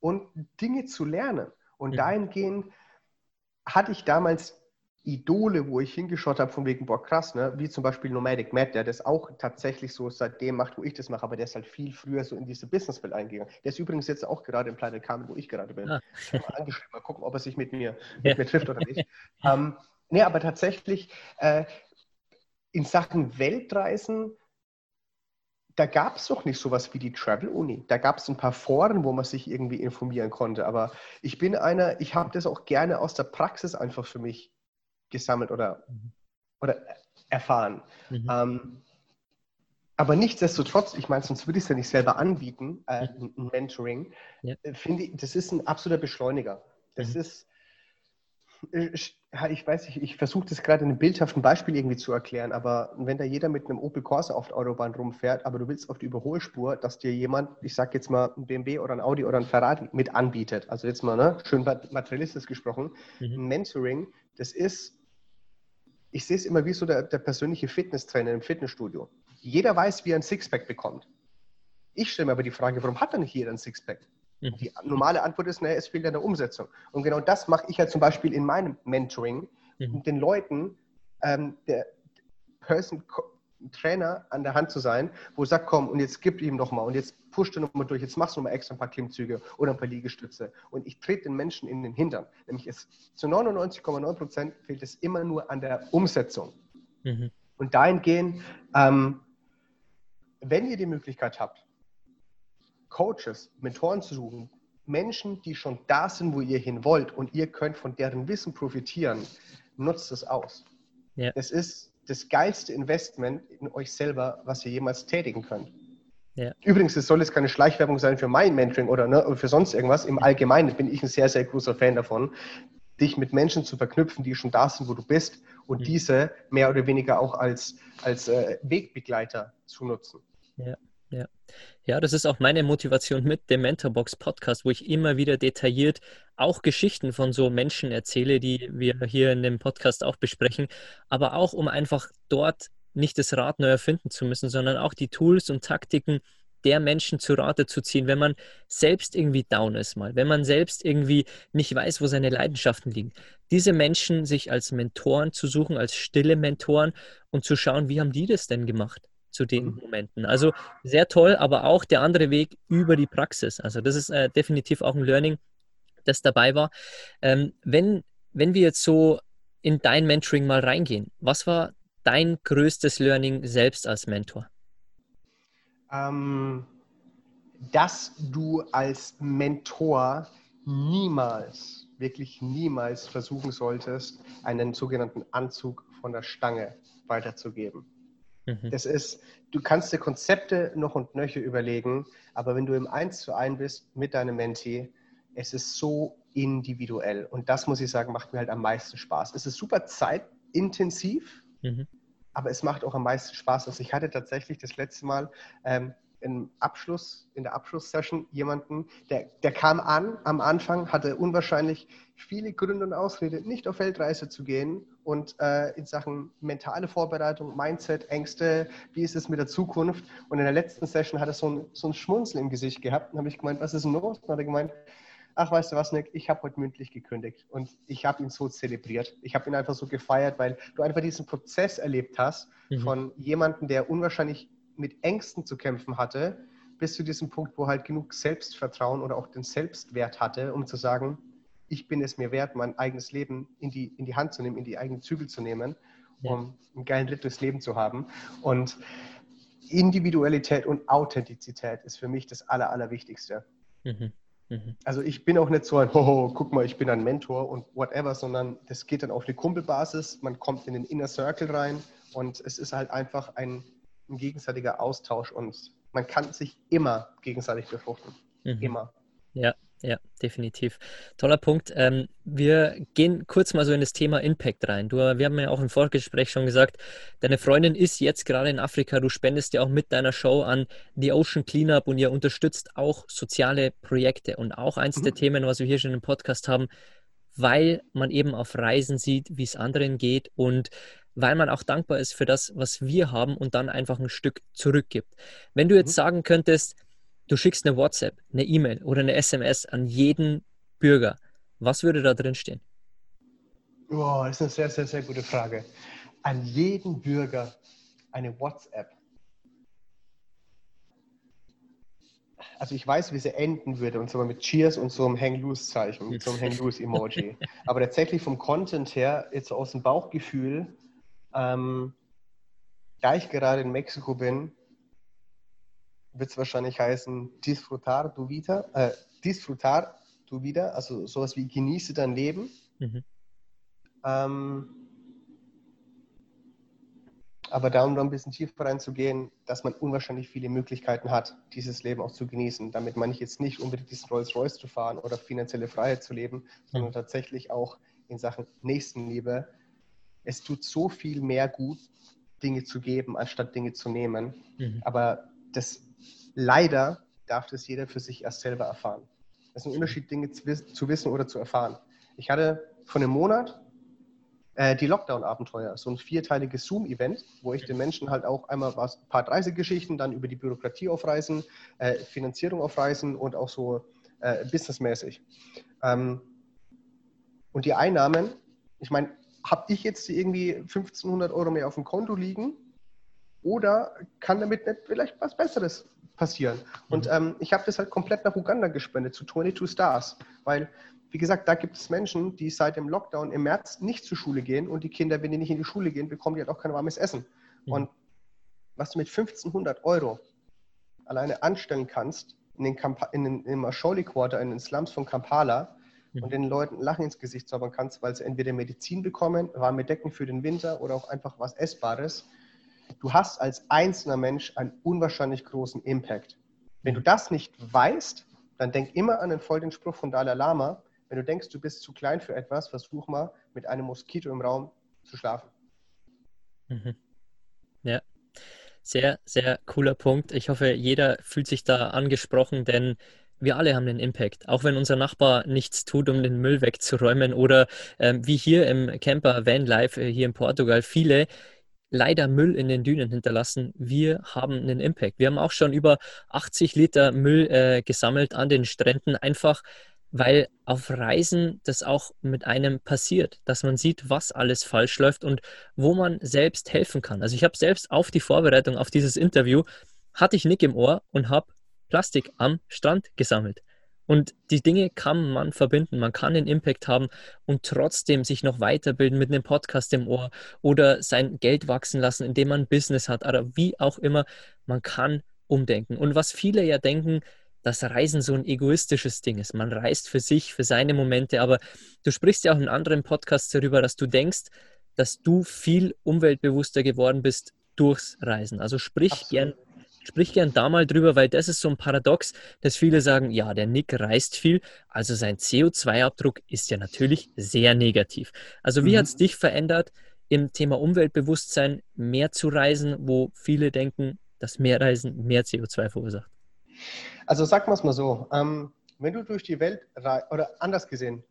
und Dinge zu lernen. Und mhm. dahingehend hatte ich damals Idole, wo ich hingeschaut habe von wegen, boah, krass, ne? wie zum Beispiel Nomadic Matt, der das auch tatsächlich so seitdem macht, wo ich das mache, aber der ist halt viel früher so in diese Businesswelt eingegangen. Der ist übrigens jetzt auch gerade im Planet Carmen, wo ich gerade bin. Ah. Mal angeschrieben, mal gucken, ob er sich mit mir, mit ja. mir trifft oder nicht. ähm, nee, aber tatsächlich äh, in Sachen Weltreisen da gab es doch nicht sowas wie die Travel-Uni. Da gab es ein paar Foren, wo man sich irgendwie informieren konnte. Aber ich bin einer, ich habe das auch gerne aus der Praxis einfach für mich gesammelt oder, mhm. oder erfahren. Mhm. Ähm, aber nichtsdestotrotz, ich meine, sonst würde ich es ja nicht selber anbieten, äh, ein Mentoring, ja. Äh, finde ich, das ist ein absoluter Beschleuniger. Das mhm. ist, ich weiß nicht, ich versuche das gerade in einem bildhaften Beispiel irgendwie zu erklären, aber wenn da jeder mit einem Opel Corsa auf der Autobahn rumfährt, aber du willst auf die Überholspur, dass dir jemand, ich sag jetzt mal ein BMW oder ein Audi oder ein Ferrari mit anbietet, also jetzt mal ne, schön materialistisch gesprochen, mhm. ein Mentoring, das ist, ich sehe es immer wie so der, der persönliche Fitnesstrainer im Fitnessstudio. Jeder weiß, wie er ein Sixpack bekommt. Ich stelle mir aber die Frage, warum hat dann nicht jeder ein Sixpack? Mhm. Die normale Antwort ist, naja, es fehlt an der Umsetzung. Und genau das mache ich ja zum Beispiel in meinem Mentoring mhm. den Leuten, ähm, der Person Trainer an der Hand zu sein, wo sagt, komm, und jetzt gib ihm noch mal und jetzt pusht du noch mal durch, jetzt machst du noch mal extra ein paar Klimmzüge oder ein paar Liegestütze. Und ich trete den Menschen in den Hintern. Nämlich es, zu 99,9 Prozent fehlt es immer nur an der Umsetzung. Mhm. Und dahingehend, ähm, wenn ihr die Möglichkeit habt, Coaches, Mentoren zu suchen, Menschen, die schon da sind, wo ihr hin wollt und ihr könnt von deren Wissen profitieren, nutzt es aus. Ja. Es ist das geilste Investment in euch selber, was ihr jemals tätigen könnt. Ja. Übrigens, es soll jetzt keine Schleichwerbung sein für mein Mentoring oder ne, für sonst irgendwas. Im Allgemeinen bin ich ein sehr, sehr großer Fan davon, dich mit Menschen zu verknüpfen, die schon da sind, wo du bist und mhm. diese mehr oder weniger auch als, als äh, Wegbegleiter zu nutzen. Ja. Ja. ja, das ist auch meine Motivation mit dem Mentorbox Podcast, wo ich immer wieder detailliert auch Geschichten von so Menschen erzähle, die wir hier in dem Podcast auch besprechen, aber auch um einfach dort nicht das Rad neu erfinden zu müssen, sondern auch die Tools und Taktiken der Menschen zu Rate zu ziehen, wenn man selbst irgendwie down ist mal, wenn man selbst irgendwie nicht weiß, wo seine Leidenschaften liegen. Diese Menschen sich als Mentoren zu suchen, als stille Mentoren und zu schauen, wie haben die das denn gemacht? Zu den mhm. Momenten. Also sehr toll, aber auch der andere Weg über die Praxis. Also das ist äh, definitiv auch ein Learning, das dabei war. Ähm, wenn, wenn wir jetzt so in dein Mentoring mal reingehen, was war dein größtes Learning selbst als Mentor? Ähm, dass du als Mentor niemals, wirklich niemals versuchen solltest, einen sogenannten Anzug von der Stange weiterzugeben. Mhm. Das ist, du kannst dir Konzepte noch und nöcher überlegen, aber wenn du im Eins zu eins bist mit deinem Mentee, es ist so individuell. Und das muss ich sagen, macht mir halt am meisten Spaß. Es ist super zeitintensiv, mhm. aber es macht auch am meisten Spaß. Also ich hatte tatsächlich das letzte Mal ähm, im Abschluss, in der Abschlusssession jemanden, der, der kam an am Anfang, hatte unwahrscheinlich viele Gründe und Ausrede, nicht auf Weltreise zu gehen und äh, in Sachen mentale Vorbereitung, Mindset, Ängste, wie ist es mit der Zukunft? Und in der letzten Session hat er so ein, so ein Schmunzel im Gesicht gehabt und habe ich gemeint, was ist denn los? Und hat er gemeint, ach, weißt du was, Nick, ich habe heute mündlich gekündigt und ich habe ihn so zelebriert. Ich habe ihn einfach so gefeiert, weil du einfach diesen Prozess erlebt hast mhm. von jemandem, der unwahrscheinlich mit Ängsten zu kämpfen hatte, bis zu diesem Punkt, wo halt genug Selbstvertrauen oder auch den Selbstwert hatte, um zu sagen, ich bin es mir wert, mein eigenes Leben in die, in die Hand zu nehmen, in die eigenen Zügel zu nehmen, um ein geiles Leben zu haben. Und Individualität und Authentizität ist für mich das Aller, Allerwichtigste. Mhm. Mhm. Also ich bin auch nicht so ein, oh, guck mal, ich bin ein Mentor und whatever, sondern das geht dann auf eine Kumpelbasis, man kommt in den Inner Circle rein und es ist halt einfach ein ein gegenseitiger Austausch und man kann sich immer gegenseitig befruchten. Mhm. Immer. Ja, ja, definitiv. Toller Punkt. Ähm, wir gehen kurz mal so in das Thema Impact rein. Du, wir haben ja auch im Vorgespräch schon gesagt, deine Freundin ist jetzt gerade in Afrika. Du spendest ja auch mit deiner Show an die Ocean Cleanup und ihr unterstützt auch soziale Projekte. Und auch eins mhm. der Themen, was wir hier schon im Podcast haben, weil man eben auf Reisen sieht, wie es anderen geht und weil man auch dankbar ist für das, was wir haben und dann einfach ein Stück zurückgibt. Wenn du jetzt mhm. sagen könntest, du schickst eine WhatsApp, eine E-Mail oder eine SMS an jeden Bürger, was würde da drin stehen? Oh, das ist eine sehr, sehr, sehr gute Frage. An jeden Bürger eine WhatsApp. Also ich weiß, wie sie enden würde, und zwar mit Cheers und so einem Hang-Loose-Zeichen, mit so einem Hang-Loose-Emoji. Aber tatsächlich vom Content her, jetzt aus dem Bauchgefühl, ähm, da ich gerade in Mexiko bin, wird es wahrscheinlich heißen Disfrutar tu vida, äh, Disfrutar tu vida, also sowas wie genieße dein Leben. Mhm. Ähm, aber da, um da ein bisschen tiefer reinzugehen, dass man unwahrscheinlich viele Möglichkeiten hat, dieses Leben auch zu genießen. Damit meine ich jetzt nicht unbedingt diesen Rolls-Royce zu fahren oder finanzielle Freiheit zu leben, sondern mhm. tatsächlich auch in Sachen Nächstenliebe es tut so viel mehr gut, Dinge zu geben, anstatt Dinge zu nehmen. Mhm. Aber das leider darf das jeder für sich erst selber erfahren. Es ist ein Unterschied, Dinge zu, wissen oder zu erfahren. Ich hatte vor einem Monat äh, die Lockdown-Abenteuer, so ein vierteiliges Zoom-Event, wo ich den Menschen halt auch einmal was, ein paar Reisegeschichten, dann über die Bürokratie aufreisen, äh, Finanzierung aufreisen und auch so äh, businessmäßig. Ähm, und die Einnahmen, ich meine, habe ich jetzt irgendwie 1500 Euro mehr auf dem Konto liegen oder kann damit nicht vielleicht was Besseres passieren? Mhm. Und ähm, ich habe das halt komplett nach Uganda gespendet, zu 22 Stars, weil, wie gesagt, da gibt es Menschen, die seit dem Lockdown im März nicht zur Schule gehen und die Kinder, wenn die nicht in die Schule gehen, bekommen die halt auch kein warmes Essen. Mhm. Und was du mit 1500 Euro alleine anstellen kannst, in den, Kamp in den im Asholi Quarter, in den Slums von Kampala, und mhm. den Leuten Lachen ins Gesicht zaubern kannst, weil sie entweder Medizin bekommen, warme Decken für den Winter oder auch einfach was Essbares. Du hast als einzelner Mensch einen unwahrscheinlich großen Impact. Wenn du das nicht weißt, dann denk immer an den folgenden Spruch von Dalai Lama. Wenn du denkst, du bist zu klein für etwas, versuch mal mit einem Moskito im Raum zu schlafen. Mhm. Ja, sehr, sehr cooler Punkt. Ich hoffe, jeder fühlt sich da angesprochen, denn wir alle haben einen Impact. Auch wenn unser Nachbar nichts tut, um den Müll wegzuräumen oder ähm, wie hier im Camper Vanlife äh, hier in Portugal viele leider Müll in den Dünen hinterlassen. Wir haben einen Impact. Wir haben auch schon über 80 Liter Müll äh, gesammelt an den Stränden, einfach weil auf Reisen das auch mit einem passiert, dass man sieht, was alles falsch läuft und wo man selbst helfen kann. Also ich habe selbst auf die Vorbereitung auf dieses Interview, hatte ich Nick im Ohr und habe Plastik am Strand gesammelt. Und die Dinge kann man verbinden, man kann den Impact haben und trotzdem sich noch weiterbilden mit einem Podcast im Ohr oder sein Geld wachsen lassen, indem man Business hat oder wie auch immer. Man kann umdenken. Und was viele ja denken, dass Reisen so ein egoistisches Ding ist. Man reist für sich, für seine Momente, aber du sprichst ja auch in anderen Podcasts darüber, dass du denkst, dass du viel umweltbewusster geworden bist durchs Reisen. Also sprich Absolut. gern Sprich gern da mal drüber, weil das ist so ein Paradox, dass viele sagen, ja, der Nick reist viel, also sein CO2-Abdruck ist ja natürlich sehr negativ. Also wie mhm. hat es dich verändert, im Thema Umweltbewusstsein mehr zu reisen, wo viele denken, dass mehr Reisen mehr CO2 verursacht? Also sagen wir es mal so, ähm, wenn du durch die Welt reist, oder anders gesehen,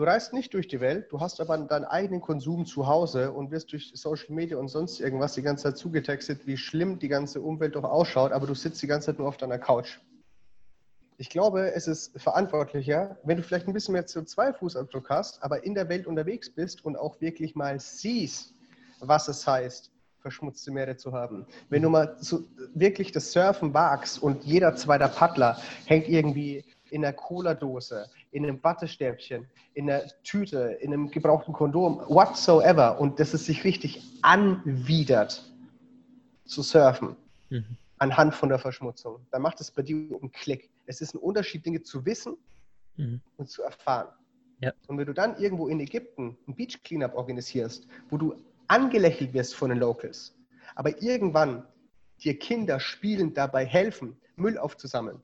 Du reist nicht durch die Welt, du hast aber deinen eigenen Konsum zu Hause und wirst durch Social Media und sonst irgendwas die ganze Zeit zugetextet, wie schlimm die ganze Umwelt doch ausschaut, aber du sitzt die ganze Zeit nur auf deiner Couch. Ich glaube, es ist verantwortlicher, wenn du vielleicht ein bisschen mehr CO2-Fußabdruck hast, aber in der Welt unterwegs bist und auch wirklich mal siehst, was es heißt, verschmutzte Meere zu haben. Wenn du mal so wirklich das Surfen wagst und jeder zweite Paddler hängt irgendwie in einer Cola-Dose, in einem Wattestäbchen, in einer Tüte, in einem gebrauchten Kondom, whatsoever, und dass es sich richtig anwidert zu surfen, mhm. anhand von der Verschmutzung, dann macht es bei dir einen Klick. Es ist ein Unterschied, Dinge zu wissen mhm. und zu erfahren. Ja. Und wenn du dann irgendwo in Ägypten ein Beach Cleanup organisierst, wo du angelächelt wirst von den Locals, aber irgendwann dir Kinder spielend dabei helfen, Müll aufzusammeln,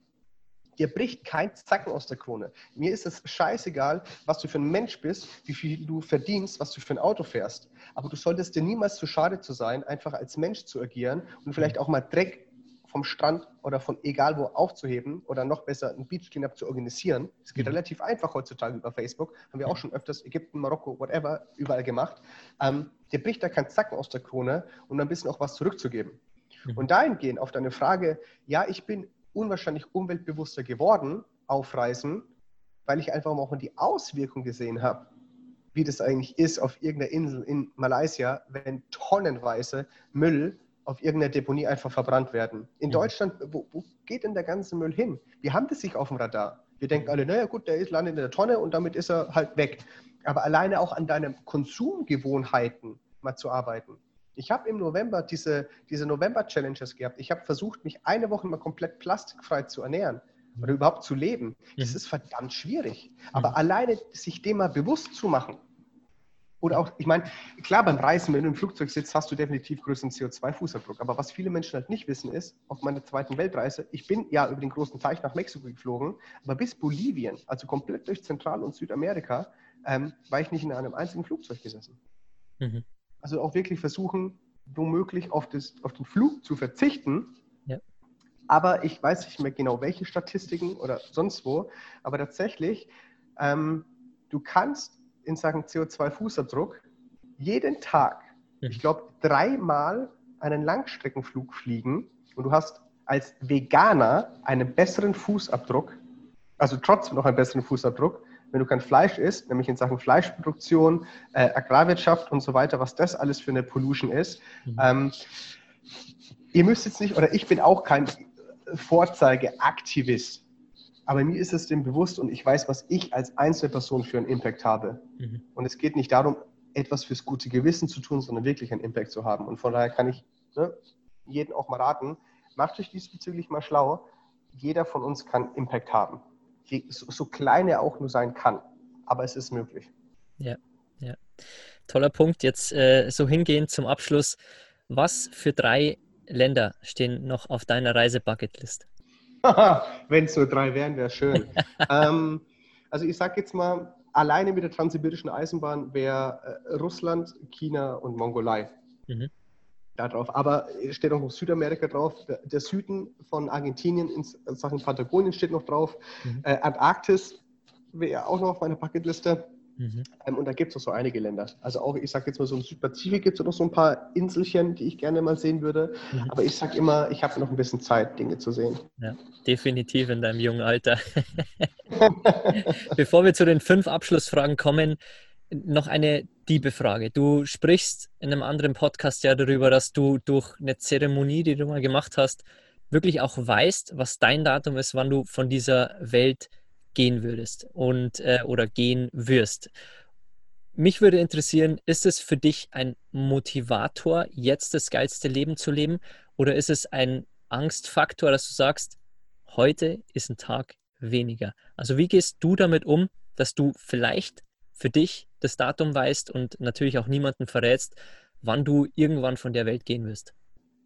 Dir bricht kein Zacken aus der Krone. Mir ist es scheißegal, was du für ein Mensch bist, wie viel du verdienst, was du für ein Auto fährst. Aber du solltest dir niemals zu schade zu sein, einfach als Mensch zu agieren und vielleicht auch mal Dreck vom Strand oder von egal wo aufzuheben oder noch besser ein Beach Cleanup zu organisieren. Es geht mhm. relativ einfach heutzutage über Facebook. Haben wir auch schon öfters Ägypten, Marokko, whatever, überall gemacht. Ähm, dir bricht da kein Zacken aus der Krone und ein bisschen auch was zurückzugeben. Mhm. Und dahingehend auf deine Frage, ja, ich bin unwahrscheinlich umweltbewusster geworden auf Reisen, weil ich einfach auch mal die Auswirkung gesehen habe, wie das eigentlich ist auf irgendeiner Insel in Malaysia, wenn tonnenweise Müll auf irgendeiner Deponie einfach verbrannt werden. In ja. Deutschland, wo, wo, geht denn der ganze Müll hin? Wir haben das sich auf dem Radar. Wir denken alle, naja gut, der ist, landet in der Tonne und damit ist er halt weg. Aber alleine auch an deinen Konsumgewohnheiten mal zu arbeiten. Ich habe im November diese, diese November-Challenges gehabt. Ich habe versucht, mich eine Woche mal komplett plastikfrei zu ernähren oder überhaupt zu leben. Das mhm. ist verdammt schwierig. Aber mhm. alleine sich dem mal bewusst zu machen, oder auch, ich meine, klar, beim Reisen, wenn du im Flugzeug sitzt, hast du definitiv größeren CO2-Fußabdruck. Aber was viele Menschen halt nicht wissen, ist, auf meiner zweiten Weltreise, ich bin ja über den großen Teich nach Mexiko geflogen, aber bis Bolivien, also komplett durch Zentral- und Südamerika, ähm, war ich nicht in einem einzigen Flugzeug gesessen. Mhm. Also auch wirklich versuchen, womöglich auf, das, auf den Flug zu verzichten. Ja. Aber ich weiß nicht mehr genau, welche Statistiken oder sonst wo. Aber tatsächlich, ähm, du kannst in Sachen CO2-Fußabdruck jeden Tag, mhm. ich glaube, dreimal einen Langstreckenflug fliegen und du hast als Veganer einen besseren Fußabdruck, also trotzdem noch einen besseren Fußabdruck, wenn du kein Fleisch isst, nämlich in Sachen Fleischproduktion, äh, Agrarwirtschaft und so weiter, was das alles für eine Pollution ist. Mhm. Ähm, ihr müsst jetzt nicht, oder ich bin auch kein Vorzeigeaktivist, aber mir ist es dem bewusst und ich weiß, was ich als Einzelperson für einen Impact habe. Mhm. Und es geht nicht darum, etwas fürs gute Gewissen zu tun, sondern wirklich einen Impact zu haben. Und von daher kann ich ne, jeden auch mal raten, macht euch diesbezüglich mal schlau. Jeder von uns kann Impact haben so, so klein er auch nur sein kann. Aber es ist möglich. Ja, ja. Toller Punkt. Jetzt äh, so hingehend zum Abschluss. Was für drei Länder stehen noch auf deiner Reise-Bucketlist? Wenn es nur drei wären, wäre schön. ähm, also ich sage jetzt mal, alleine mit der transsibirischen Eisenbahn wäre äh, Russland, China und Mongolei. Mhm. Da drauf. Aber steht auch noch Südamerika drauf. Der, Süden von Argentinien in Sachen Patagonien steht noch drauf. Mhm. Äh, Antarktis wäre auch noch auf meiner Bucketliste. Mhm. Ähm, und da gibt es noch so einige Länder. Also auch, ich sage jetzt mal so im Südpazifik gibt es noch so ein paar Inselchen, die ich gerne mal sehen würde. Mhm. Aber ich sage immer, ich habe noch ein bisschen Zeit, Dinge zu sehen. Ja, definitiv in deinem jungen Alter. Bevor wir zu den fünf Abschlussfragen kommen, noch eine Diebefrage. Du sprichst in einem anderen Podcast ja darüber, dass du durch eine Zeremonie, die du mal gemacht hast, wirklich auch weißt, was dein Datum ist, wann du von dieser Welt gehen würdest und äh, oder gehen wirst. Mich würde interessieren, ist es für dich ein Motivator, jetzt das geilste Leben zu leben, oder ist es ein Angstfaktor, dass du sagst, heute ist ein Tag weniger? Also wie gehst du damit um, dass du vielleicht für dich das Datum weißt und natürlich auch niemanden verrätst, wann du irgendwann von der Welt gehen wirst?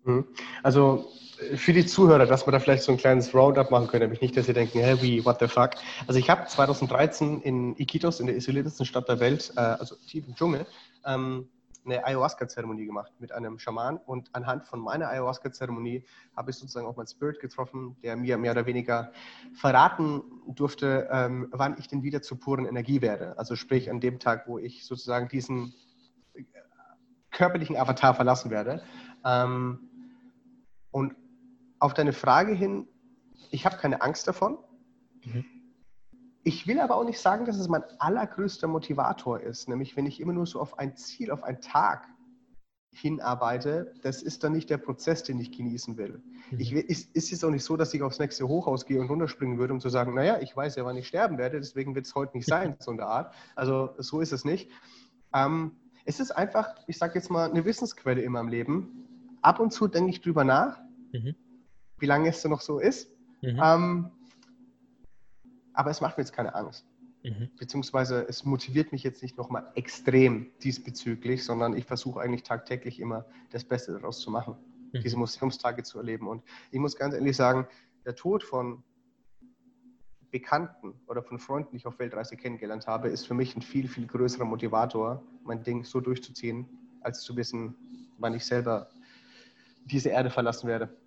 Mhm. Also für die Zuhörer, dass wir da vielleicht so ein kleines Roundup machen können, nämlich nicht, dass sie denken, hey, wie, what the fuck. Also ich habe 2013 in Iquitos, in der isoliertesten Stadt der Welt, äh, also tief im Dschungel, ähm, eine Ayahuasca-Zeremonie gemacht mit einem Schaman und anhand von meiner Ayahuasca-Zeremonie habe ich sozusagen auch meinen Spirit getroffen, der mir mehr oder weniger verraten durfte, ähm, wann ich denn wieder zur puren Energie werde. Also sprich an dem Tag, wo ich sozusagen diesen körperlichen Avatar verlassen werde. Ähm, und auf deine Frage hin, ich habe keine Angst davon. Mhm. Ich will aber auch nicht sagen, dass es mein allergrößter Motivator ist. Nämlich, wenn ich immer nur so auf ein Ziel, auf einen Tag hinarbeite, das ist dann nicht der Prozess, den ich genießen will. Mhm. Ich, ist, ist es auch nicht so, dass ich aufs nächste Hochhaus gehe und runterspringen würde, um zu sagen, naja, ich weiß ja, wann ich sterben werde, deswegen wird es heute nicht sein, so eine Art. Also so ist es nicht. Ähm, es ist einfach, ich sage jetzt mal, eine Wissensquelle in meinem Leben. Ab und zu denke ich drüber nach, mhm. wie lange es noch so ist. Mhm. Ähm, aber es macht mir jetzt keine Angst. Mhm. Beziehungsweise es motiviert mich jetzt nicht nochmal extrem diesbezüglich, sondern ich versuche eigentlich tagtäglich immer das Beste daraus zu machen, mhm. diese Museumstage zu erleben. Und ich muss ganz ehrlich sagen, der Tod von Bekannten oder von Freunden, die ich auf Weltreise kennengelernt habe, ist für mich ein viel, viel größerer Motivator, mein Ding so durchzuziehen, als zu wissen, wann ich selber diese Erde verlassen werde.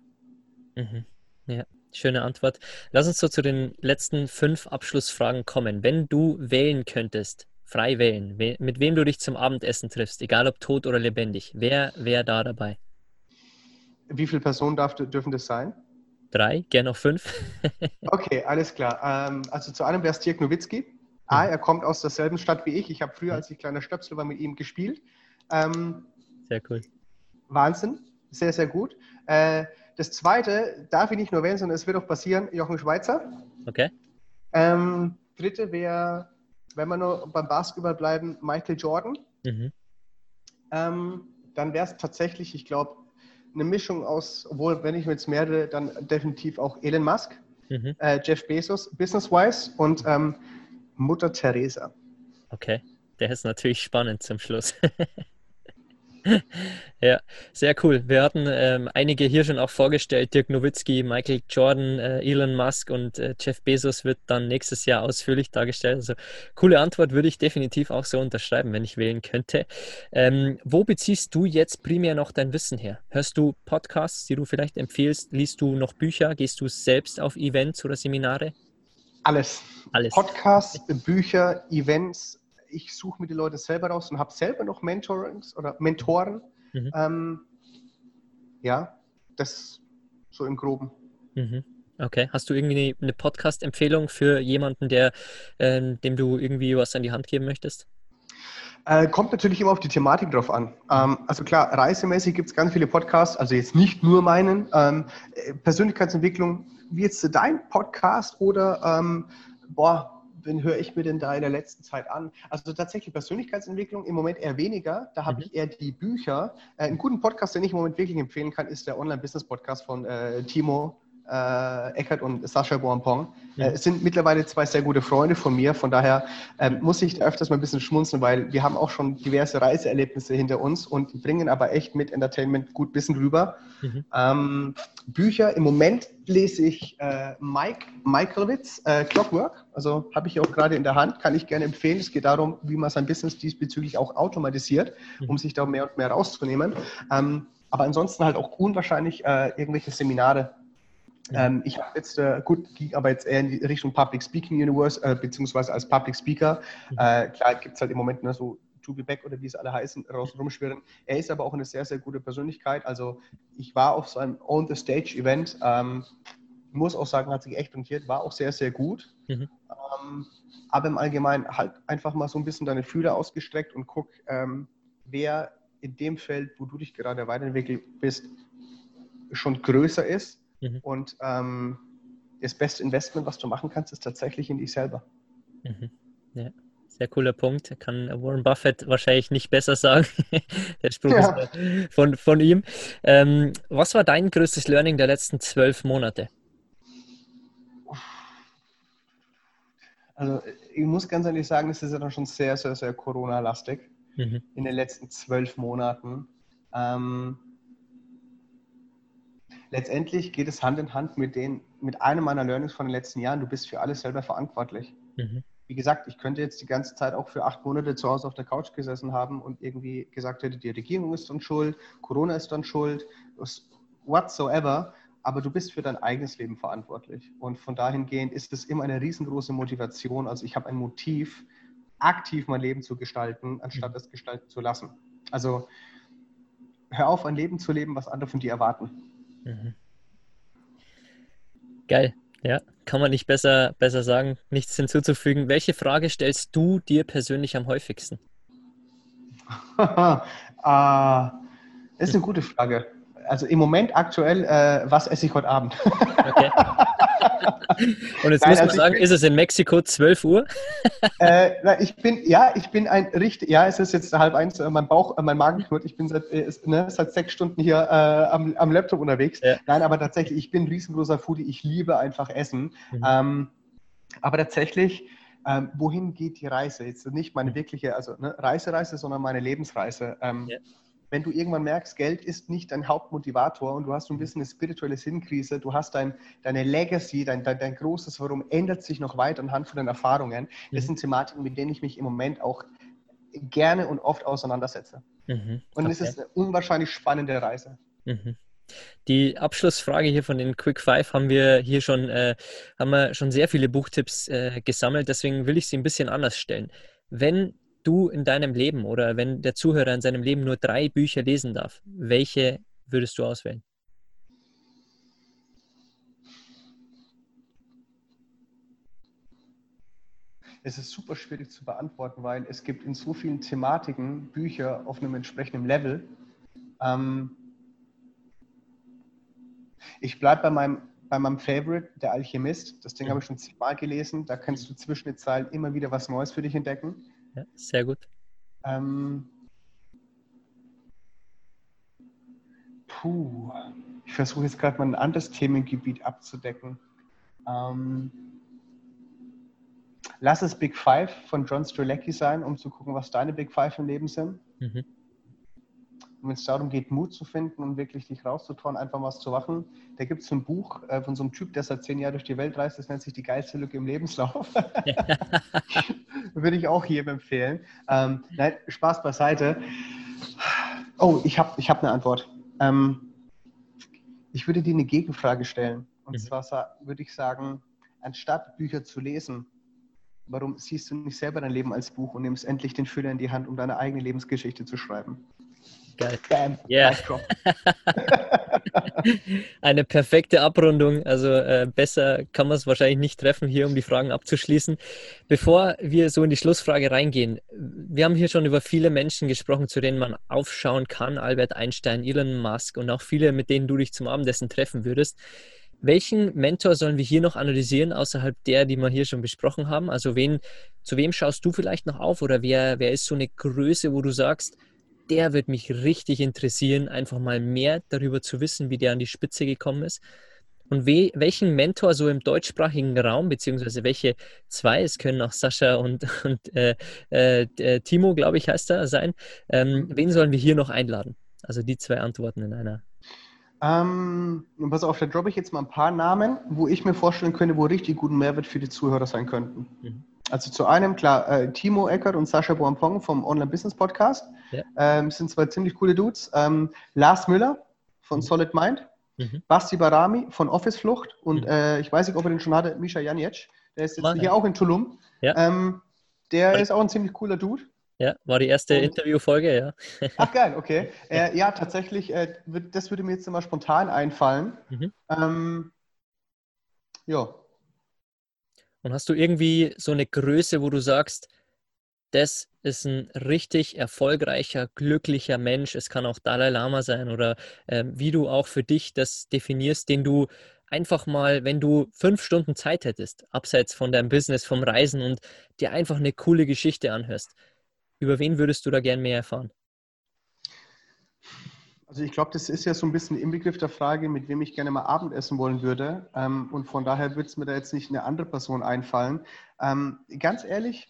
Mhm. Ja, schöne Antwort. Lass uns so zu den letzten fünf Abschlussfragen kommen. Wenn du wählen könntest, frei wählen, mit wem du dich zum Abendessen triffst, egal ob tot oder lebendig, wer wäre da dabei? Wie viele Personen darf, dürfen das sein? Drei, gerne noch fünf. okay, alles klar. Ähm, also zu einem wäre es Dirk Nowitzki. A, er kommt aus derselben Stadt wie ich. Ich habe früher, als ich kleiner Stöpsel war, mit ihm gespielt. Ähm, sehr cool. Wahnsinn sehr, sehr gut. Äh, das zweite darf ich nicht nur wählen, sondern es wird auch passieren, Jochen Schweizer. Okay. Ähm, dritte wäre, wenn wir nur beim Basketball bleiben, Michael Jordan. Mhm. Ähm, dann wäre es tatsächlich, ich glaube, eine Mischung aus, obwohl, wenn ich mir jetzt mehrere, dann definitiv auch Elon Musk, mhm. äh, Jeff Bezos, business-wise und ähm, Mutter Teresa. Okay, der ist natürlich spannend zum Schluss. ja, sehr cool. Wir hatten ähm, einige hier schon auch vorgestellt. Dirk Nowitzki, Michael Jordan, äh, Elon Musk und äh, Jeff Bezos wird dann nächstes Jahr ausführlich dargestellt. Also coole Antwort würde ich definitiv auch so unterschreiben, wenn ich wählen könnte. Ähm, wo beziehst du jetzt primär noch dein Wissen her? Hörst du Podcasts, die du vielleicht empfiehlst? Liest du noch Bücher? Gehst du selbst auf Events oder Seminare? Alles. Alles. Podcasts, Bücher, Events, ich suche mir die Leute selber raus und habe selber noch Mentorings oder Mentoren. Mhm. Ähm, ja, das so im Groben. Mhm. Okay. Hast du irgendwie eine Podcast-Empfehlung für jemanden, der, äh, dem du irgendwie was an die Hand geben möchtest? Äh, kommt natürlich immer auf die Thematik drauf an. Ähm, also klar, reisemäßig gibt es ganz viele Podcasts, also jetzt nicht nur meinen. Ähm, äh, Persönlichkeitsentwicklung, wie jetzt dein Podcast oder ähm, boah, wen höre ich mir denn da in der letzten Zeit an? Also tatsächlich Persönlichkeitsentwicklung im Moment eher weniger. Da habe mhm. ich eher die Bücher. Äh, einen guten Podcast, den ich im Moment wirklich empfehlen kann, ist der Online-Business-Podcast von äh, Timo äh, Eckert und Sascha Boampong. Ja. Äh, sind mittlerweile zwei sehr gute Freunde von mir. Von daher äh, muss ich öfters mal ein bisschen schmunzeln, weil wir haben auch schon diverse Reiseerlebnisse hinter uns und bringen aber echt mit Entertainment gut bisschen rüber. Mhm. Ähm, Bücher, im Moment lese ich äh, Mike Michaelwitz, äh, Clockwork. Also habe ich auch gerade in der Hand, kann ich gerne empfehlen. Es geht darum, wie man sein Business diesbezüglich auch automatisiert, mhm. um sich da mehr und mehr rauszunehmen. Ähm, aber ansonsten halt auch unwahrscheinlich äh, irgendwelche Seminare ähm, ich habe jetzt, äh, gut, aber jetzt eher in die Richtung Public Speaking Universe, äh, beziehungsweise als Public Speaker. Mhm. Äh, klar gibt es halt im Moment ne, so To Be Back oder wie es alle heißen, raus rumschwirren. Er ist aber auch eine sehr, sehr gute Persönlichkeit. Also ich war auf so einem On the Stage Event, ähm, muss auch sagen, hat sich echt rentiert, war auch sehr, sehr gut. Mhm. Ähm, aber im Allgemeinen halt einfach mal so ein bisschen deine Fühler ausgestreckt und guck, ähm, wer in dem Feld, wo du dich gerade weiterentwickelt bist, schon größer ist Mhm. Und ähm, das beste Investment, was du machen kannst, ist tatsächlich in dich selber. Mhm. Ja. Sehr cooler Punkt. Kann Warren Buffett wahrscheinlich nicht besser sagen. der Spruch ja. ist von, von ihm. Ähm, was war dein größtes Learning der letzten zwölf Monate? Also ich muss ganz ehrlich sagen, es ist ja dann schon sehr, sehr, sehr Corona-lastig mhm. in den letzten zwölf Monaten. Ähm, letztendlich geht es Hand in Hand mit, den, mit einem meiner Learnings von den letzten Jahren. Du bist für alles selber verantwortlich. Mhm. Wie gesagt, ich könnte jetzt die ganze Zeit auch für acht Monate zu Hause auf der Couch gesessen haben und irgendwie gesagt hätte, die Regierung ist dann schuld, Corona ist dann schuld, whatsoever. Aber du bist für dein eigenes Leben verantwortlich. Und von dahingehend ist es immer eine riesengroße Motivation. Also ich habe ein Motiv, aktiv mein Leben zu gestalten, anstatt mhm. es gestalten zu lassen. Also hör auf, ein Leben zu leben, was andere von dir erwarten. Mhm. Geil, ja, kann man nicht besser, besser sagen, nichts hinzuzufügen. Welche Frage stellst du dir persönlich am häufigsten? uh, ist eine gute Frage. Also im Moment aktuell, äh, was esse ich heute Abend? okay. Und jetzt Nein, muss man also sagen, ist es in Mexiko 12 Uhr? äh, ich bin, ja, ich bin ein richtig, ja, es ist jetzt halb eins, äh, mein Bauch, äh, mein Magen knurrt, ich bin seit, äh, ne, seit sechs Stunden hier äh, am, am, Laptop unterwegs. Ja. Nein, aber tatsächlich, ich bin ein riesengroßer Foodie, ich liebe einfach Essen. Mhm. Ähm, aber tatsächlich, ähm, wohin geht die Reise? Jetzt nicht meine wirkliche, also ne, Reisereise, sondern meine Lebensreise. Ähm, ja wenn du irgendwann merkst, Geld ist nicht dein Hauptmotivator und du hast so ein bisschen eine spirituelle Sinnkrise, du hast dein, deine Legacy, dein, dein, dein großes Warum ändert sich noch weiter anhand von den Erfahrungen. Das mhm. sind Thematiken, mit denen ich mich im Moment auch gerne und oft auseinandersetze. Mhm. Und es ist eine unwahrscheinlich spannende Reise. Mhm. Die Abschlussfrage hier von den Quick Five haben wir hier schon, äh, haben wir schon sehr viele Buchtipps äh, gesammelt, deswegen will ich sie ein bisschen anders stellen. Wenn du in deinem Leben oder wenn der Zuhörer in seinem Leben nur drei Bücher lesen darf, welche würdest du auswählen? Es ist super schwierig zu beantworten, weil es gibt in so vielen Thematiken Bücher auf einem entsprechenden Level. Ähm ich bleibe bei meinem, bei meinem Favorite, Der Alchemist. Das Ding habe ich schon zweimal gelesen. Da kannst du zwischen den Zeilen immer wieder was Neues für dich entdecken. Ja, sehr gut. Ähm, puh, ich versuche jetzt gerade mal ein anderes Themengebiet abzudecken. Ähm, lass es Big Five von John Strzelecki sein, um zu gucken, was deine Big Five im Leben sind. Mhm. Wenn es darum geht, Mut zu finden und wirklich dich rauszutrauen, einfach was zu machen, da gibt es ein Buch äh, von so einem Typ, der seit zehn Jahren durch die Welt reist, das nennt sich Die geilste Lücke im Lebenslauf. Würde ich auch jedem empfehlen. Ähm, nein, Spaß beiseite. Oh, ich habe ich hab eine Antwort. Ähm, ich würde dir eine Gegenfrage stellen. Und mhm. zwar würde ich sagen, anstatt Bücher zu lesen, warum siehst du nicht selber dein Leben als Buch und nimmst endlich den Füller in die Hand, um deine eigene Lebensgeschichte zu schreiben? Geil. Bam. Yeah. Eine perfekte Abrundung. Also äh, besser kann man es wahrscheinlich nicht treffen, hier um die Fragen abzuschließen. Bevor wir so in die Schlussfrage reingehen, wir haben hier schon über viele Menschen gesprochen, zu denen man aufschauen kann. Albert Einstein, Elon Musk und auch viele, mit denen du dich zum Abendessen treffen würdest. Welchen Mentor sollen wir hier noch analysieren, außerhalb der, die wir hier schon besprochen haben? Also wen, zu wem schaust du vielleicht noch auf oder wer, wer ist so eine Größe, wo du sagst, der wird mich richtig interessieren, einfach mal mehr darüber zu wissen, wie der an die Spitze gekommen ist. Und we welchen Mentor so im deutschsprachigen Raum, beziehungsweise welche zwei, es können auch Sascha und, und äh, äh, äh Timo, glaube ich, heißt er, sein, ähm, wen sollen wir hier noch einladen? Also die zwei Antworten in einer. Ähm, pass auf, da droppe ich jetzt mal ein paar Namen, wo ich mir vorstellen könnte, wo richtig guten Mehrwert für die Zuhörer sein könnten. Mhm. Also zu einem, klar, äh, Timo Eckert und Sascha Boampong vom Online Business Podcast. Ja. Ähm, sind zwei ziemlich coole Dudes. Ähm, Lars Müller von mhm. Solid Mind. Mhm. Basti Barami von Office Flucht und mhm. äh, ich weiß nicht, ob er den schon hatte, Misha Janic. Der ist jetzt Mann, hier ja. auch in Tulum. Ja. Ähm, der ist auch ein ziemlich cooler Dude. Ja, war die erste Interviewfolge, ja. Ach geil, okay. Äh, ja, tatsächlich, äh, das würde mir jetzt immer spontan einfallen. Mhm. Ähm, ja. Und hast du irgendwie so eine Größe, wo du sagst, das ist ein richtig erfolgreicher, glücklicher Mensch. Es kann auch Dalai Lama sein oder äh, wie du auch für dich das definierst, den du einfach mal, wenn du fünf Stunden Zeit hättest, abseits von deinem Business, vom Reisen und dir einfach eine coole Geschichte anhörst. Über wen würdest du da gern mehr erfahren? Also ich glaube, das ist ja so ein bisschen im Begriff der Frage, mit wem ich gerne mal Abendessen wollen würde. Ähm, und von daher würde es mir da jetzt nicht eine andere Person einfallen. Ähm, ganz ehrlich,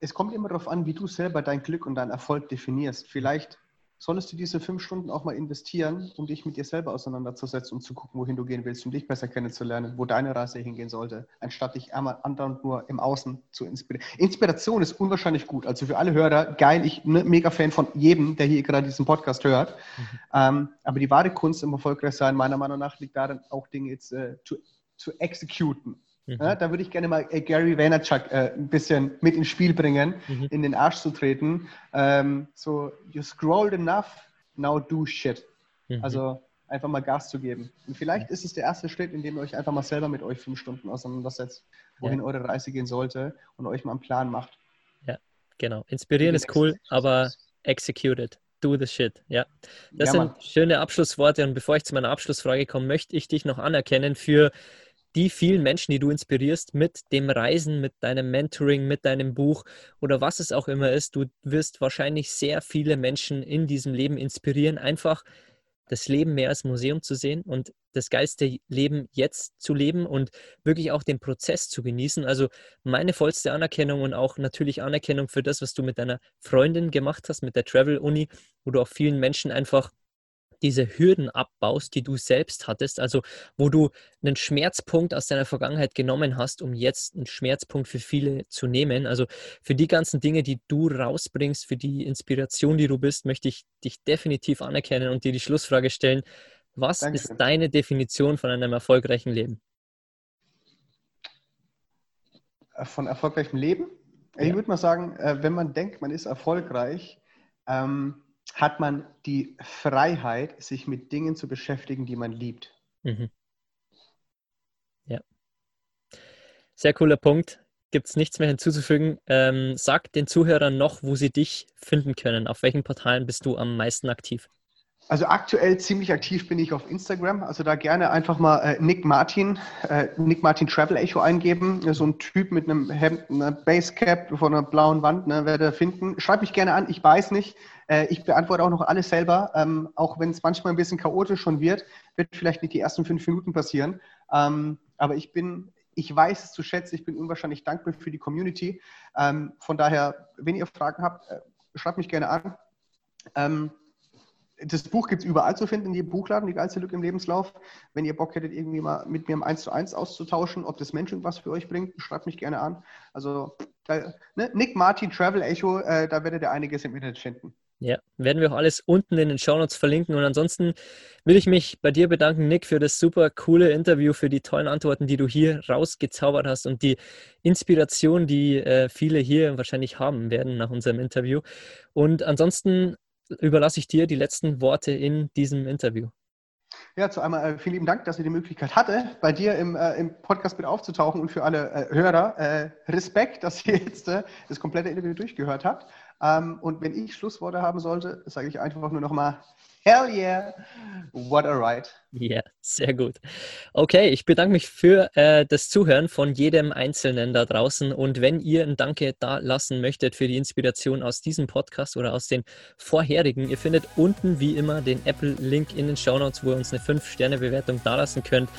es kommt immer darauf an, wie du selber dein Glück und deinen Erfolg definierst. Vielleicht solltest du diese fünf Stunden auch mal investieren, um dich mit dir selber auseinanderzusetzen und zu gucken, wohin du gehen willst, um dich besser kennenzulernen, wo deine Reise hingehen sollte, anstatt dich einmal andauernd nur im Außen zu inspirieren. Inspiration ist unwahrscheinlich gut. Also für alle Hörer, geil, ich bin ne, mega Fan von jedem, der hier gerade diesen Podcast hört. Mhm. Ähm, aber die wahre Kunst im Erfolgreichsein, meiner Meinung nach, liegt darin, auch Dinge jetzt äh, zu, zu exekuten. Mhm. Ja, da würde ich gerne mal äh, Gary Vaynerchuk äh, ein bisschen mit ins Spiel bringen, mhm. in den Arsch zu treten. Ähm, so, you scrolled enough, now do shit. Mhm. Also einfach mal Gas zu geben. Und vielleicht ist es der erste Schritt, in dem ihr euch einfach mal selber mit euch fünf Stunden auseinandersetzt, wohin ja. eure Reise gehen sollte und euch mal einen Plan macht. Ja, genau. Inspirieren ist cool, aber execute it. Do the shit. Ja. Das ja, sind schöne Abschlussworte. Und bevor ich zu meiner Abschlussfrage komme, möchte ich dich noch anerkennen für die vielen Menschen, die du inspirierst mit dem Reisen, mit deinem Mentoring, mit deinem Buch oder was es auch immer ist. Du wirst wahrscheinlich sehr viele Menschen in diesem Leben inspirieren, einfach das Leben mehr als Museum zu sehen und das geilste Leben jetzt zu leben und wirklich auch den Prozess zu genießen. Also meine vollste Anerkennung und auch natürlich Anerkennung für das, was du mit deiner Freundin gemacht hast, mit der Travel Uni, wo du auch vielen Menschen einfach diese Hürden abbaust, die du selbst hattest, also wo du einen Schmerzpunkt aus deiner Vergangenheit genommen hast, um jetzt einen Schmerzpunkt für viele zu nehmen. Also für die ganzen Dinge, die du rausbringst, für die Inspiration, die du bist, möchte ich dich definitiv anerkennen und dir die Schlussfrage stellen. Was Dankeschön. ist deine Definition von einem erfolgreichen Leben? Äh, von erfolgreichem Leben? Ja. Ich würde mal sagen, äh, wenn man denkt, man ist erfolgreich, ähm, hat man die Freiheit, sich mit Dingen zu beschäftigen, die man liebt. Mhm. Ja. Sehr cooler Punkt. Gibt es nichts mehr hinzuzufügen. Ähm, sag den Zuhörern noch, wo sie dich finden können. Auf welchen Portalen bist du am meisten aktiv? Also aktuell ziemlich aktiv bin ich auf Instagram. Also da gerne einfach mal äh, Nick Martin, äh, Nick Martin Travel Echo eingeben. So ein Typ mit einem Hemd, einer Basecap von einer blauen Wand, ne, werde finden. Schreib mich gerne an. Ich weiß nicht. Äh, ich beantworte auch noch alles selber, ähm, auch wenn es manchmal ein bisschen chaotisch schon wird. Wird vielleicht nicht die ersten fünf Minuten passieren. Ähm, aber ich bin, ich weiß es zu schätzen. Ich bin unwahrscheinlich dankbar für die Community. Ähm, von daher, wenn ihr Fragen habt, äh, schreibt mich gerne an. Ähm, das Buch gibt es überall zu finden, in jedem Buchladen, die geilste Lücke im Lebenslauf. Wenn ihr Bock hättet, irgendwie mal mit mir im 1 zu 1 auszutauschen, ob das Menschen was für euch bringt, schreibt mich gerne an. Also da, ne? Nick Martin Travel Echo, äh, da werdet ihr einiges im Internet finden. Ja, werden wir auch alles unten in den Shownotes verlinken. Und ansonsten will ich mich bei dir bedanken, Nick, für das super coole Interview, für die tollen Antworten, die du hier rausgezaubert hast und die Inspiration, die äh, viele hier wahrscheinlich haben werden nach unserem Interview. Und ansonsten überlasse ich dir die letzten Worte in diesem Interview. Ja, zu einmal äh, vielen lieben Dank, dass ich die Möglichkeit hatte, bei dir im, äh, im Podcast mit aufzutauchen und für alle äh, Hörer äh, Respekt, dass ihr jetzt äh, das komplette Interview durchgehört habt. Ähm, und wenn ich Schlussworte haben sollte, sage ich einfach nur nochmal Hell yeah, what a ride. Ja, yeah, sehr gut. Okay, ich bedanke mich für äh, das Zuhören von jedem Einzelnen da draußen. Und wenn ihr ein Danke da lassen möchtet für die Inspiration aus diesem Podcast oder aus den vorherigen, ihr findet unten wie immer den Apple-Link in den Show Notes, wo ihr uns eine 5-Sterne-Bewertung da lassen könnt.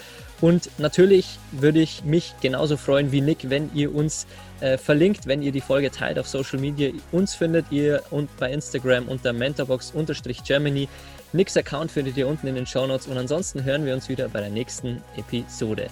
Und natürlich würde ich mich genauso freuen wie Nick, wenn ihr uns äh, verlinkt, wenn ihr die Folge teilt auf Social Media. Uns findet ihr und bei Instagram unter mentorbox-germany. Nicks Account findet ihr unten in den Show Notes und ansonsten hören wir uns wieder bei der nächsten Episode.